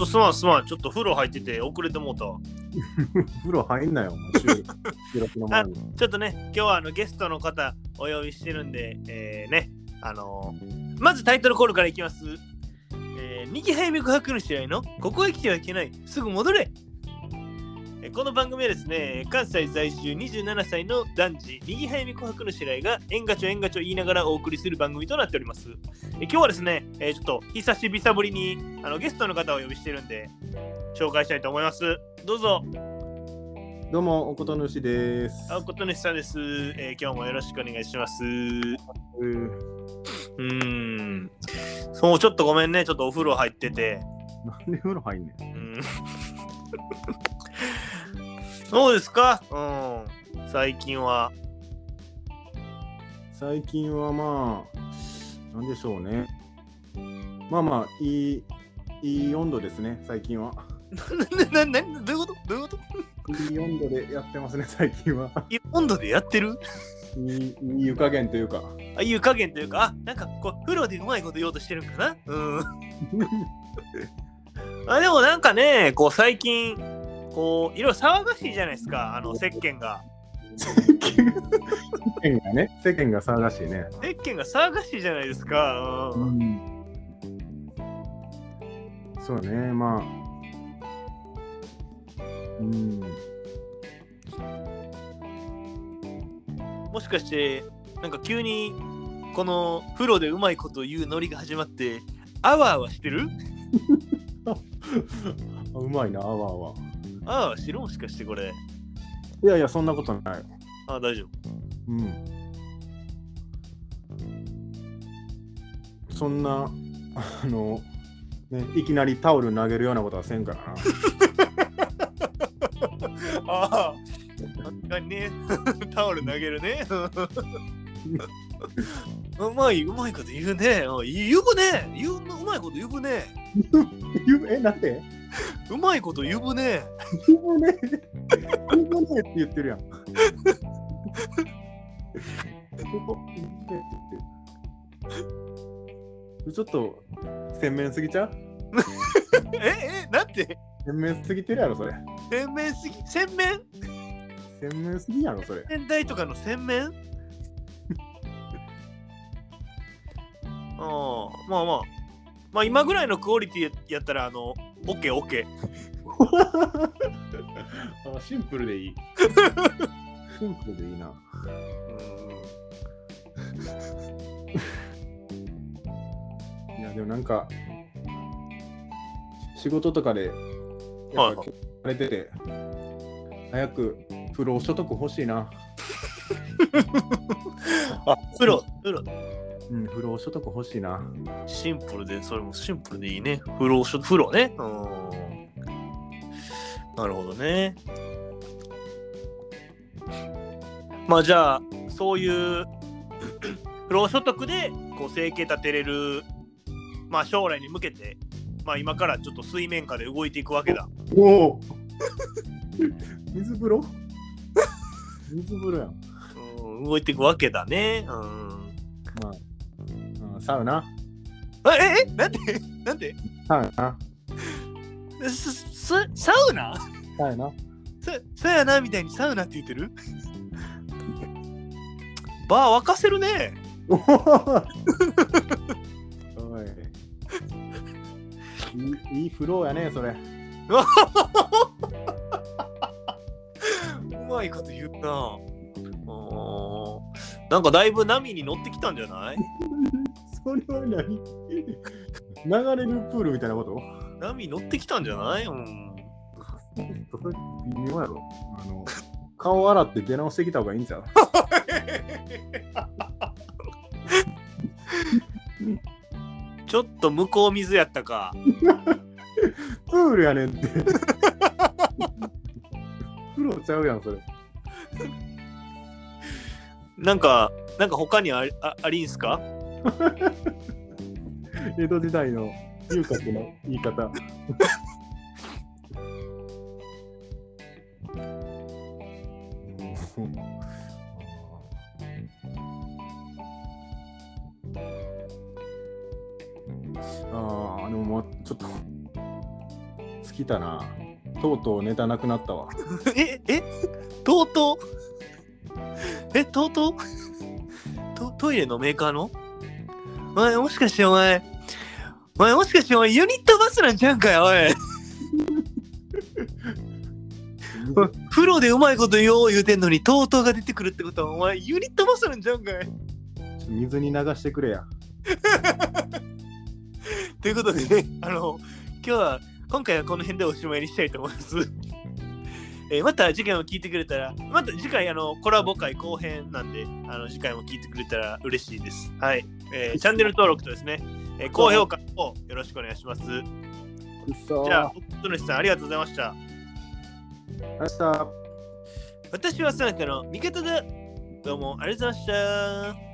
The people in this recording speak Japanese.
とすまんすまん。ちょっと風呂入ってて遅れてもうたわ。風呂入んなよ、収収録の前に。ちょっとね、今日はあのゲストの方お呼びしてるんで、えー、ね、あのーまずタイトルコールからいきます。えー、二期早見告白の試合のここへ来てはいけない、すぐ戻れえーこの番組はですね、関西在住27歳の男児、右早見告白の白井が、縁がちょ縁がちょ言いながらお送りする番組となっております。えー今日はですね、えーちょっと久しぶりにあのゲストの方をお呼びしてるんで、紹介したいと思います。どうぞ。どうも、おことぬしです。あことねさんです、えー今日もよろしくお願いします。ううんーん。そう、ちょっとごめんね。ちょっとお風呂入ってて。なんで風呂入んねん。うん。そうですか？うん。最近は。最近はまあ、なんでしょうね。まあまあ、いい、いい温度ですね、最近は。な、な、な、どういうこと？どういうこと？いい温度でやってますね、最近は。い温度でやってる？いいいい湯加減というか。あいう加減というか、あ、なんかこう、風呂でうまいこと言おうとしてるんかな？うん。あ、でもなんかね、こう最近、こう、いろいろ騒がしいじゃないですか、あの、石鹸が。世間がね、世間が騒がしいね。石鹸が騒がしいじゃないですか。うん。ん。そうね、まあ。うん。もしかして、なんか急に、この風呂でうまいこと言うノリが始まって、あわあわしてる？あうまいな、あわあわ。あわあわしてるもしかしてこれ。いやいや、そんなことない。あ大丈夫。うん。そんな、あの、ね、いきなりタオル投げるようなことはせんからな。ああ、確かにね、タオル投げるね。うまい、うまいこと言うね。うん言うね。言ううまいこと言うね。ゆえ、なんでうまいこと言うね。ゆぶね、ゆぶねって言ってるやん。ちょっと洗面すぎちゃう？え、え、なんて？洗面すぎてるやろ、それ。洗面すぎ？洗面？洗面すぎやろ、それ。洗面台とかの洗面？ああ、まあまあ。まあ今ぐらいのクオリティやったら、あの、オッケーオッケー。あシンプルでいい。シンプルでいいな。いや、でもなんか、仕事とかで、やはいっぱ、あれてて、早く不労所得欲しいな。あ、風呂、風呂。うん、不労所得欲しいな。シンプルで、それもシンプルでいいね。風呂、風呂ね。うん。なるほどね。まあじゃあ、そういう 不労所得でこう生計立てれる、まあ将来に向けて、まあ今からちょっと水面下で動いていくわけだ。おお 水風呂？水風呂やん。うん、動いていくわけだね。うん。まあ、うんサウナ。あえ、え、なんで？なんで？サウナ。すすサウナ？サウナ。ささやなみたいにサウナって言ってる？バー沸かせるね。おおい。いいいいフローやね、それ。うまいこと言うな。あー。なんかだいぶ波に乗ってきたんじゃない？それは何？流れるプールみたいなこと？波乗ってきたんじゃない？うん。それ微妙やろ。あの、顔洗って出直してきた方がいいんちゃう？ちょっと向こう水やったか。プールやねんって。プロちゃうやん、それ。なんか、なんか他にありあありんすか？江戸時代の遊郭の言い方。ああ、でもま、ちょっと、尽きたな。とうとうネタなくなったわ。え、え、とうとう？え、とうとう？トトイレのメーカーの？お前、もしかしてお前、お前、もしかしてお前、ユニットバスなんちゃうんかよ、おい。風呂でうまいこと言おう言うてんのに、とうとうが出てくるってことは、お前、ユニットバスなんちゃうんかい。水に流してくれや。ということでね、あの、今日は、今回はこの辺でおしまいにしたいと思います。えーまた次回も聞いてくれたら、また次回あのコラボ会後編なんで、あの次回も聞いてくれたら嬉しいです。はい。えーチャンネル登録とですね、えー高評価をよろしくお願いします。じゃあ、奥野さんありがとうございました。明日。私はさなかの味方だ。どうもありがとうございました。